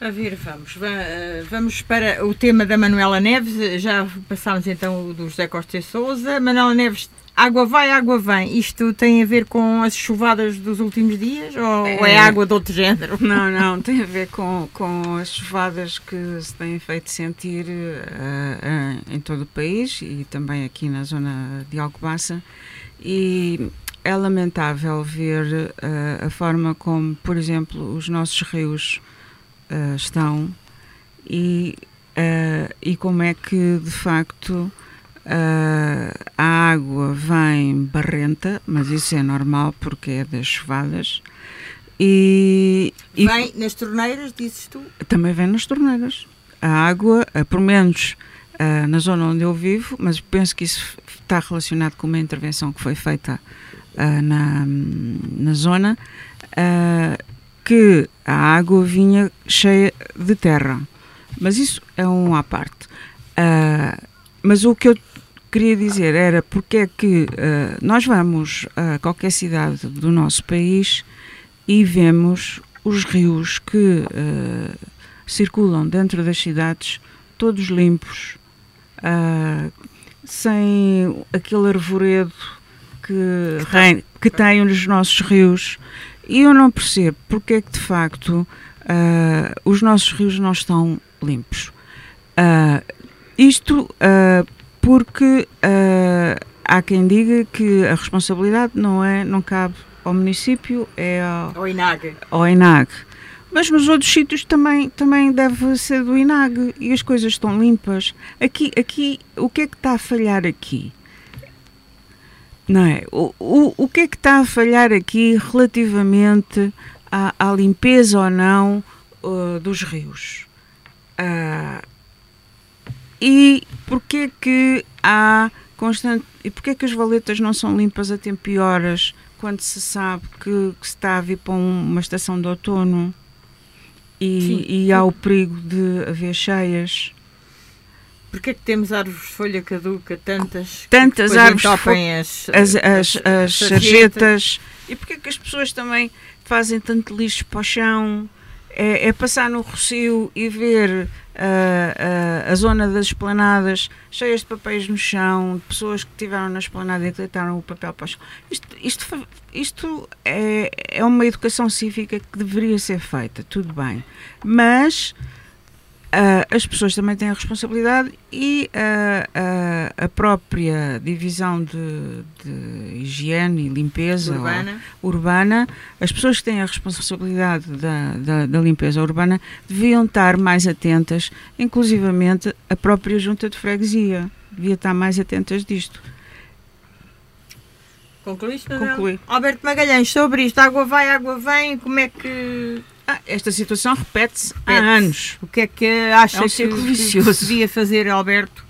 A ver, vamos. Eh, vamos para o tema da Manuela Neves. Já passámos então do José Costa e Souza. Manuela Neves Água vai, água vem. Isto tem a ver com as chuvadas dos últimos dias ou é, é água de outro género? Não, não, tem a ver com, com as chuvadas que se têm feito sentir uh, uh, em todo o país e também aqui na zona de Alcobaça. E é lamentável ver uh, a forma como, por exemplo, os nossos rios estão e, e como é que, de facto, Uh, a água vem barrenta, mas isso é normal porque é das chuvadas. E, e vem nas torneiras, dizes tu? Também vem nas torneiras. A água, uh, pelo menos uh, na zona onde eu vivo, mas penso que isso está relacionado com uma intervenção que foi feita na, na zona, que a água vinha cheia de terra. Mas isso é um à parte. Mas o que eu queria dizer era porque é que uh, nós vamos a qualquer cidade do nosso país e vemos os rios que uh, circulam dentro das cidades todos limpos, uh, sem aquele arvoredo que, reina, que tem os nossos rios. E eu não percebo porque é que de facto os nossos rios não estão limpos. Isto porque uh, há quem diga que a responsabilidade não é não cabe ao município, é ao, ao INAG. Ao INAG. Mas nos outros sítios também, também deve ser do INAG e as coisas estão limpas. Aqui, aqui o que é que está a falhar aqui? Não é? O, o, o que é que está a falhar aqui relativamente à, à limpeza ou não uh, dos rios? Uh, e porquê que há constante. E porquê que as valetas não são limpas a tempo e horas quando se sabe que, que se está a vir para uma estação de outono e, e há o perigo de haver cheias? Porquê que temos árvores de folha caduca, tantas? Tantas árvores topem as, as, as, as sarjetas. E porquê que as pessoas também fazem tanto lixo para o chão? é, é passar no Rocio e ver a, a, a, zona das esplanadas cheias de papéis no chão, de pessoas que estiveram na esplanada e deitaram o papel para o chão. Isto, isto, isto é, é uma educação cívica que deveria ser feita, tudo bem. Mas Uh, as pessoas também têm a responsabilidade e uh, uh, a própria divisão de, de higiene e limpeza urbana. urbana. as pessoas que têm a responsabilidade da, da, da, limpeza urbana deviam estar mais atentas, inclusivamente a própria junta de freguesia devia estar mais atentas disto. Concluíste, Concluí. Alberto Magalhães, sobre isto, água vai, água vem, como é que esta situação repete-se há anos. O que é que acha é um que, que devia fazer, Alberto,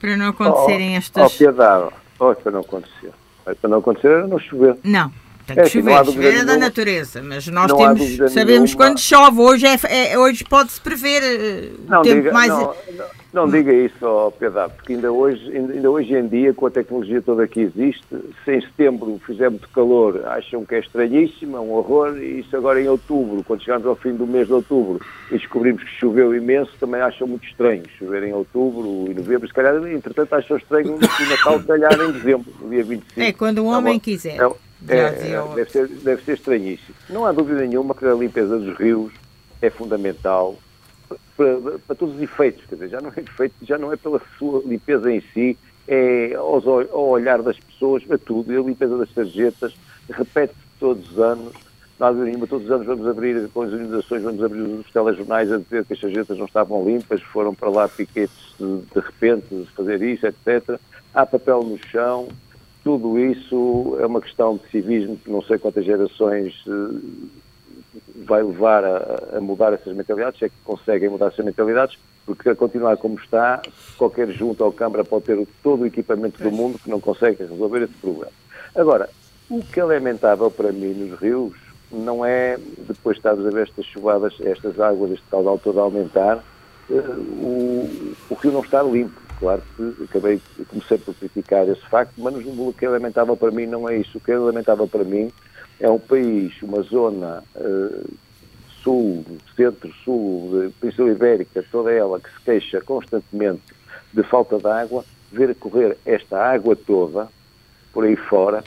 para não acontecerem oh, estas... Oh, piedade. Oh, para não acontecer. Para não acontecer era não chover. Não. Que é, chover, chover é da natureza, mas nós temos, sabemos nenhuma. quando chove, hoje, é, é hoje pode-se prever eh, não, tempo diga, mais... Não, não, não diga isso, oh, Pedro, porque ainda hoje, ainda hoje em dia, com a tecnologia toda que existe, se em setembro fizer muito calor, acham que é estranhíssimo, é um horror, e isso agora em outubro, quando chegamos ao fim do mês de outubro e descobrimos que choveu imenso, também acham muito estranho chover em outubro e novembro, se calhar, entretanto, acham estranho o Natal calhar em dezembro, no dia 25. É, quando o homem é, quiser. É, é, deve, ser, deve ser estranhíssimo. Não há dúvida nenhuma que a limpeza dos rios é fundamental, para, para, todos os efeitos, quer dizer, já não é efeito, já não é pela sua limpeza em si, é aos, ao olhar das pessoas, para tudo, a limpeza das tarjetas, repete-se todos os anos, nós todos os anos vamos abrir, com as organizações, vamos abrir os telejornais a dizer que as tarjetas não estavam limpas, foram para lá piquetes de, de repente, fazer isso, etc. Há papel no chão, tudo isso é uma questão de civismo que não sei quantas gerações eh, vai levar a, a, mudar essas mentalidades, se é que conseguem mudar essas mentalidades, porque a continuar como está, qualquer junta ou Câmara pode ter todo o equipamento do mundo que não consegue resolver esse problema. Agora, o que é lamentável para mim nos rios não é, depois de estarmos a ver estas chuvadas, estas águas, este caudal todo a aumentar, uh, o, o rio não estar limpo. Claro que acabei, comecei por criticar esse facto, mas o que é lamentável para mim não é isso. O que é lamentável para mim é um país, uma zona uh, sul, centro-sul, Península Ibérica, toda ela que se queixa constantemente de falta de água, ver correr esta água toda por aí fora,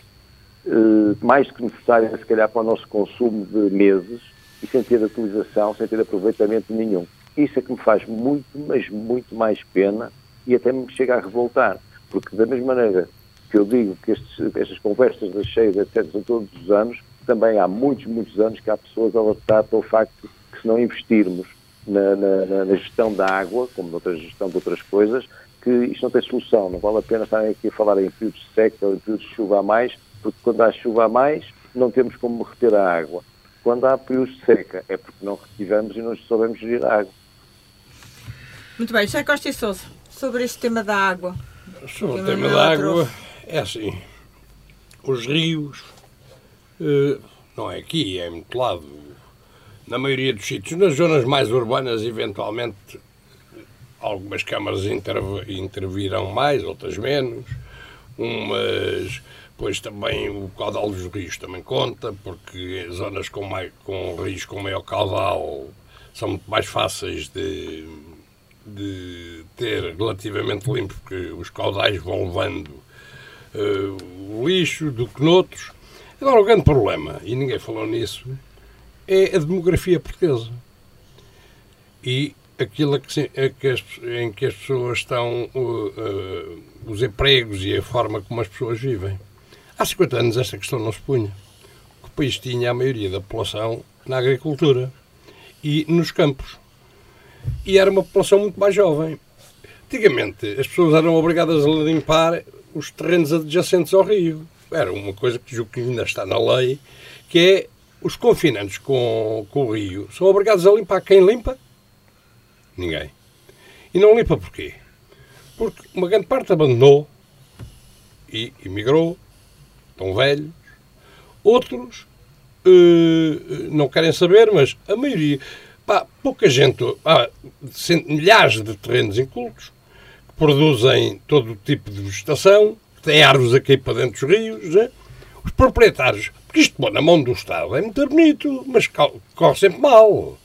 mais do que necessária, se calhar, para o nosso consumo de meses, e sem ter utilização, sem ter aproveitamento nenhum. Isso é que me faz muito, mas muito mais pena e até me chega a revoltar, porque da mesma maneira que eu digo que estes, estas conversas das cheias, etc., são todos os anos, também há muitos, muitos anos que há pessoas a lutar pelo facto que se não investirmos na, na, na gestão da água, como na gestão de outras coisas, que isto não tem solução. Não vale a pena estarem aqui a falar em períodos de seca ou em períodos de chuva a mais, porque quando há chuva a mais, não temos como reter a água. Quando há períodos de seca, é porque não retivemos e não soubemos gerir a água. Muito bem, José Costa e Sousa, sobre este tema da água. Sobre o tema da água, é assim, os rios, eh, não é aqui, é em muito lado, na maioria dos sítios, nas zonas mais urbanas, eventualmente, algumas câmaras intervirão mais, outras menos, umas, pois também o caudal dos rios também conta, porque zonas com, mais, com rios com maior caudal são muito mais fáceis de, de ter relativamente limpo, porque os caudais vão levando uh, lixo do que noutros. Agora, o grande problema, e ninguém falou nisso, é a demografia portuguesa. E aquilo que, que as, em que as pessoas estão, uh, uh, os empregos e a forma como as pessoas vivem. Há 50 anos esta questão não se punha. O país tinha a maioria da população na agricultura e nos campos. E era uma população muito mais jovem. Antigamente, as pessoas eram obrigadas a limpar os terrenos adjacentes ao rio. Era uma coisa que julgo que ainda está na lei, que é os confinantes com, com o rio são obrigados a limpar. Quem limpa? Ninguém. E não limpa porquê? Porque uma grande parte abandonou e emigrou, estão velhos. Outros uh, não querem saber, mas a maioria, pá, pouca gente, pá, milhares de terrenos incultos produzem todo o tipo de vegetação, têm árvores a cair para dentro dos rios, né? os proprietários, porque isto bom, na mão do Estado é muito bonito, mas corre sempre mal.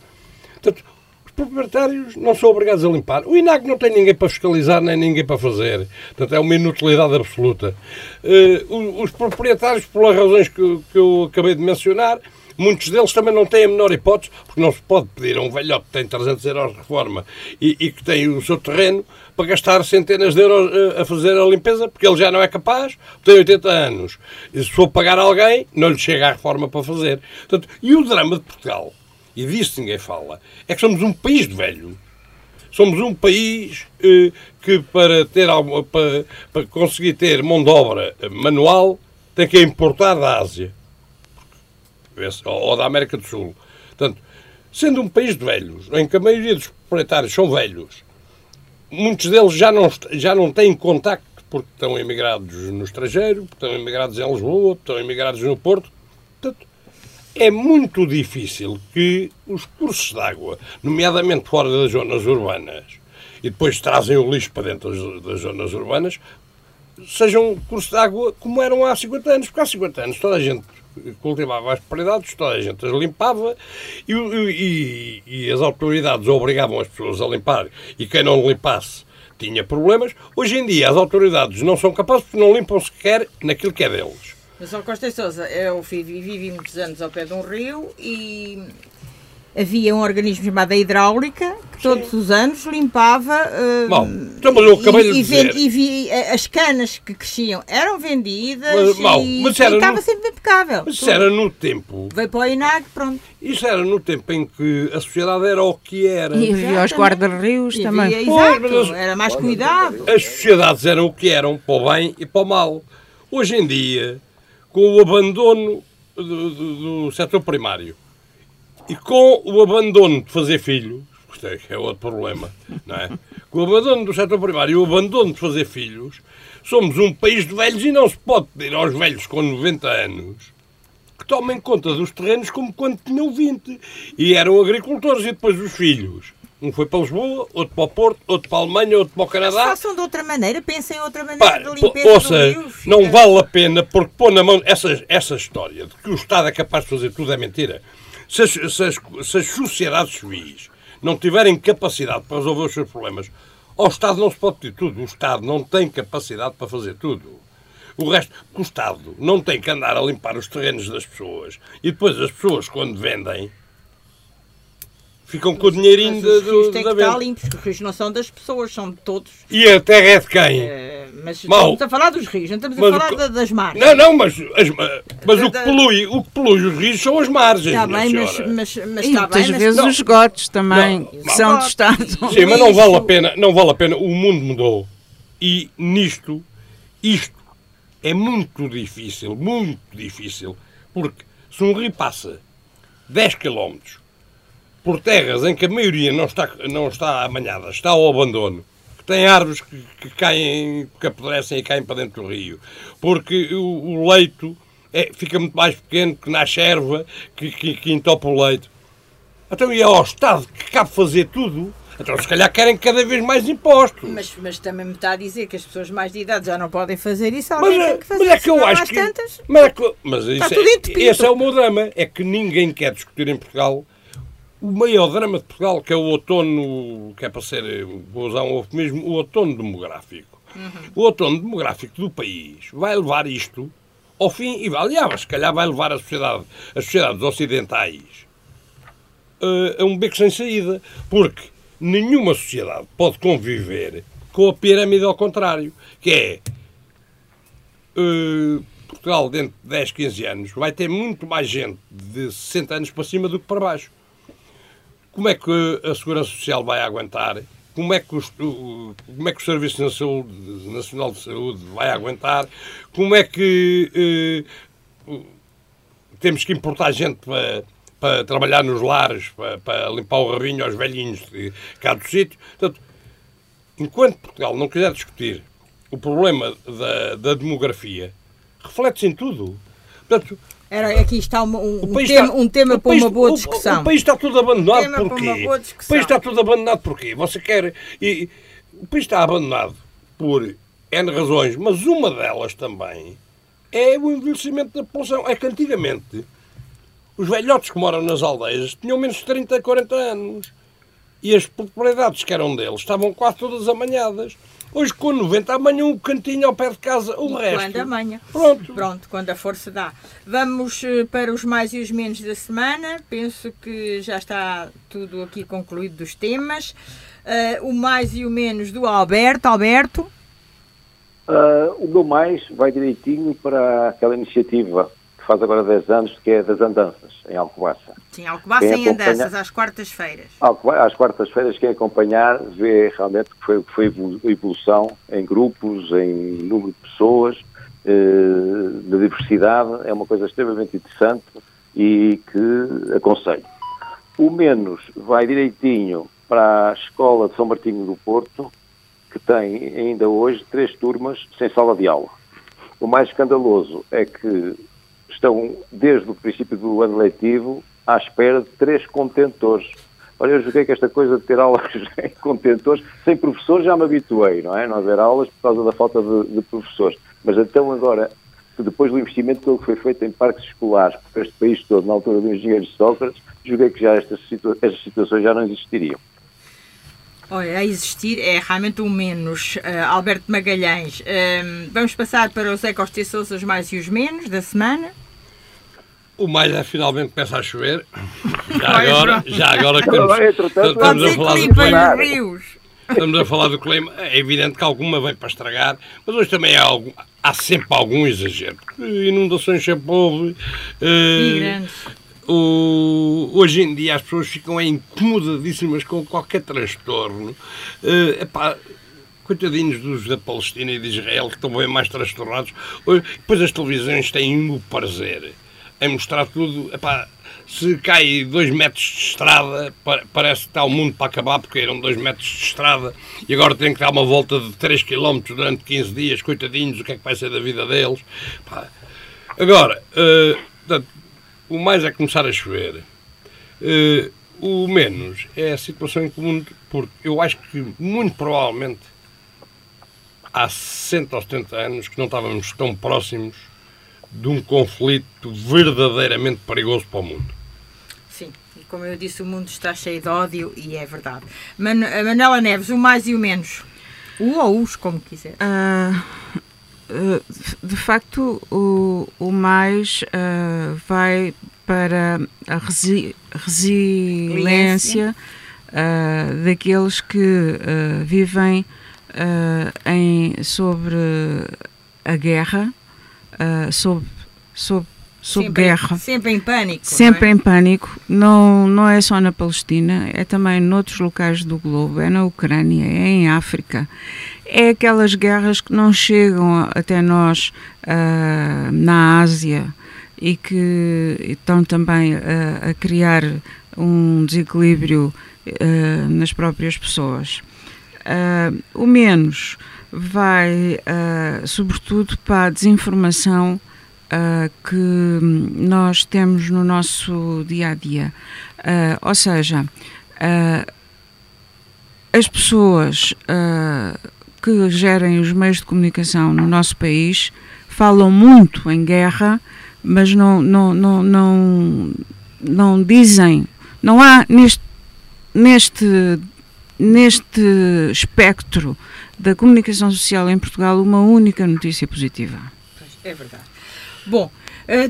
Portanto, os proprietários não são obrigados a limpar. O INAC não tem ninguém para fiscalizar, nem ninguém para fazer. Portanto, é uma inutilidade absoluta. Uh, os proprietários, pelas razões que, que eu acabei de mencionar, Muitos deles também não têm a menor hipótese, porque não se pode pedir a um velhote que tem 300 euros de reforma e, e que tem o seu terreno para gastar centenas de euros a, a fazer a limpeza, porque ele já não é capaz, tem 80 anos. E se for pagar alguém, não lhe chega a reforma para fazer. Portanto, e o drama de Portugal, e disso ninguém fala, é que somos um país de velho. Somos um país eh, que, para, ter, para, para conseguir ter mão de obra manual, tem que importar da Ásia ou da América do Sul. Portanto, sendo um país de velhos, em que a maioria dos proprietários são velhos, muitos deles já não, já não têm contacto porque estão emigrados no estrangeiro, estão emigrados em Lisboa, estão emigrados no Porto. Portanto, é muito difícil que os cursos de água, nomeadamente fora das zonas urbanas, e depois trazem o lixo para dentro das, das zonas urbanas, sejam cursos de água como eram há 50 anos. Porque há 50 anos toda a gente cultivava as propriedades, toda a gente as limpava e, e, e, as autoridades obrigavam as pessoas a limpar e quem não limpasse tinha problemas. Hoje em dia as autoridades não são capazes porque não limpam sequer naquilo que é deles. Mas, Costa e Sousa, eu vivi muitos anos ao pé de um rio e havia um organismo chamado a hidráulica que todos Sim. os anos limpava uh, Bom, então, mas eu acabei e, de dizer. E, vi, as canas que cresciam eram vendidas mas, mal, mas e, estava no, sempre impecável. Mas isso era no tempo. Veio para o INAG, pronto. Isso era no tempo em que a sociedade era o que era. E havia os guarda-rios também. Havia, exato, pois, era mais cuidado. As sociedades eram o que eram, para o bem e para o mal. Hoje em dia, com o abandono do, do, do setor primário, e com o abandono de fazer filhos, isto é, é outro problema, não é? Com o abandono do setor primário e o abandono de fazer filhos, somos um país de velhos e não se pode pedir aos velhos com 90 anos que tomem conta dos terrenos como quando tinham 20 e eram agricultores e depois os filhos. Um foi para Lisboa, outro para o Porto, outro para a Alemanha, outro para o Canadá. Mas façam de outra maneira, pensem em outra maneira Pá, de limpeza ouça, rio. Não vale a pena, porque pôr na mão essa, essa história de que o Estado é capaz de fazer tudo é mentira. Se as, se as, se as sociedades civis não tiverem capacidade para resolver os seus problemas, ao Estado não se pode pedir tudo. O Estado não tem capacidade para fazer tudo. O resto, o Estado não tem que andar a limpar os terrenos das pessoas e depois as pessoas, quando vendem, ficam com o dinheirinho da, do, Os rios têm que estar limpos, os rios não são das pessoas, são de todos. E a terra é de quem? É, mas Mal. estamos a falar dos rios, não estamos a falar o, das margens. Não, não, mas, as, mas da, o, que polui, o que polui os rios são as margens. Está bem, mas, mas, mas está muitas bem, vezes os esgotos também não, são do Estado. Sim, mas não vale a pena, não vale a pena. O mundo mudou. E nisto, isto é muito difícil, muito difícil, porque se um rio passa 10 km por terras em que a maioria não está, não está amanhada, está ao abandono, que tem árvores que, que caem, que apodrecem e caem para dentro do rio, porque o, o leito é, fica muito mais pequeno que nasce erva que, que, que entopa o leito. Então, e é ao Estado que cabe fazer tudo, então, se calhar querem cada vez mais impostos. Mas, mas também me está a dizer que as pessoas mais de idade já não podem fazer isso. Alguém mas, tem que fazer mas é que eu acho que. Tantas, mas é que, mas isso é, esse é o meu drama. É que ninguém quer discutir em Portugal o maior drama de Portugal, que é o outono, que é para ser, vou usar um mesmo o outono demográfico. Uhum. O outono demográfico do país vai levar isto ao fim, e aliás, se calhar vai levar a sociedade, as sociedades ocidentais uh, a um beco sem saída, porque nenhuma sociedade pode conviver com a pirâmide ao contrário, que é uh, Portugal dentro de 10, 15 anos vai ter muito mais gente de 60 anos para cima do que para baixo. Como é que a Segurança Social vai aguentar? Como é que, os, como é que o Serviço Nacional de Saúde vai aguentar? Como é que eh, temos que importar gente para, para trabalhar nos lares, para, para, limpar o rabinho aos velhinhos de cá do sítio? Portanto, enquanto Portugal não quiser discutir o problema da, da demografia, reflete-se em tudo. Portanto, era, aqui está um, um, um tema, está, um tema para país, uma boa discussão. O, o, país está tudo abandonado porquê? O país está tudo abandonado porquê? Você quer. E, o país está abandonado por N razões, mas uma delas também é o envelhecimento da população. É que antigamente os velhotes que moram nas aldeias tinham menos de 30, 40 anos. E as propriedades que eram deles estavam quase todas amanhadas. Hoje, com 90, amanhã um cantinho ao pé de casa, o e resto. Quando amanhã. Pronto. Pronto, quando a força dá. Vamos eh, para os mais e os menos da semana. Penso que já está tudo aqui concluído dos temas. Uh, o mais e o menos do Alberto. Alberto? Uh, o meu mais vai direitinho para aquela iniciativa faz agora 10 anos, que é das andanças, em Alcobaça. Sim, Alcobaça em andanças, às quartas-feiras. Às quartas-feiras, quem acompanhar vê realmente que foi, foi evolução em grupos, em número de pessoas, eh, na diversidade, é uma coisa extremamente interessante e que aconselho. O menos vai direitinho para a Escola de São Martinho do Porto, que tem ainda hoje três turmas sem sala de aula. O mais escandaloso é que estão, desde o princípio do ano letivo, à espera de três contentores. Olha, eu joguei que esta coisa de ter aulas em contentores, sem professores já me habituei, não é? Não haver aulas por causa da falta de, de professores. Mas então agora, depois do investimento que foi feito em parques escolares por este país todo, na altura do engenheiro Sócrates, julguei que já estas, situa estas situações já não existiriam. Olha, a existir é realmente o um menos. Uh, Alberto Magalhães, uh, vamos passar para os ecostiços, os mais e os menos da semana. O mais é finalmente começa a chover. Já agora, já agora que temos, estamos a falar do clima. Estamos a falar do clima. É evidente que alguma vem para estragar, mas hoje também há, algum, há sempre algum exagero. Inundações sempre houve. Uh, o, hoje em dia as pessoas ficam incomodadíssimas com qualquer transtorno. Uh, epá, coitadinhos dos da Palestina e de Israel que estão bem mais transtornados. Depois as televisões têm o prazer em mostrar tudo. Epá, se cai dois metros de estrada, parece que está o mundo para acabar, porque eram dois metros de estrada e agora tem que dar uma volta de 3 km durante 15 dias. Coitadinhos, o que é que vai ser da vida deles? Agora, uh, o mais é começar a chover. Uh, o menos é a situação em comum, porque eu acho que muito provavelmente há 60 ou 70 anos que não estávamos tão próximos de um conflito verdadeiramente perigoso para o mundo. Sim, e como eu disse, o mundo está cheio de ódio e é verdade. Man Manela Neves, o mais e o menos. O ou os, como quiser. Uh, uh, de facto, o, o mais uh, vai para a resi resiliência daqueles que vivem em, sobre a guerra, sob, sob sob sempre, guerra. Sempre em pânico. Sempre é? em pânico. Não, não é só na Palestina, é também noutros locais do globo. É na Ucrânia, é em África. É aquelas guerras que não chegam até nós uh, na Ásia e que estão também a, a criar um desequilíbrio uh, nas próprias pessoas. O menos vai, sobretudo, para a desinformação uh, que nós temos no nosso dia a dia. Uh, ou seja, uh, as pessoas que gerem os meios de comunicação no nosso país falam muito em guerra, mas não, não, não, não, não dizem, não há neste, neste, neste espectro da comunicação social em Portugal uma única notícia positiva. É verdade. Bom,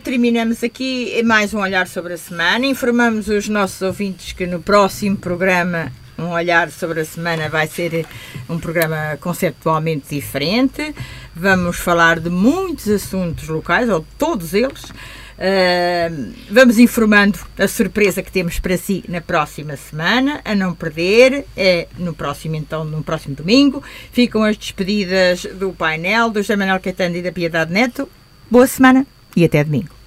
terminamos aqui mais um olhar sobre a semana. Informamos os nossos ouvintes que no próximo programa, um olhar sobre a semana, vai ser um programa conceptualmente diferente. Vamos falar de muitos assuntos locais, ou todos eles. Uh, vamos informando a surpresa que temos para si na próxima semana, a não perder, é no próximo então, no próximo domingo. Ficam as despedidas do painel do José Manuel Caetano e da Piedade Neto. Boa semana e até domingo.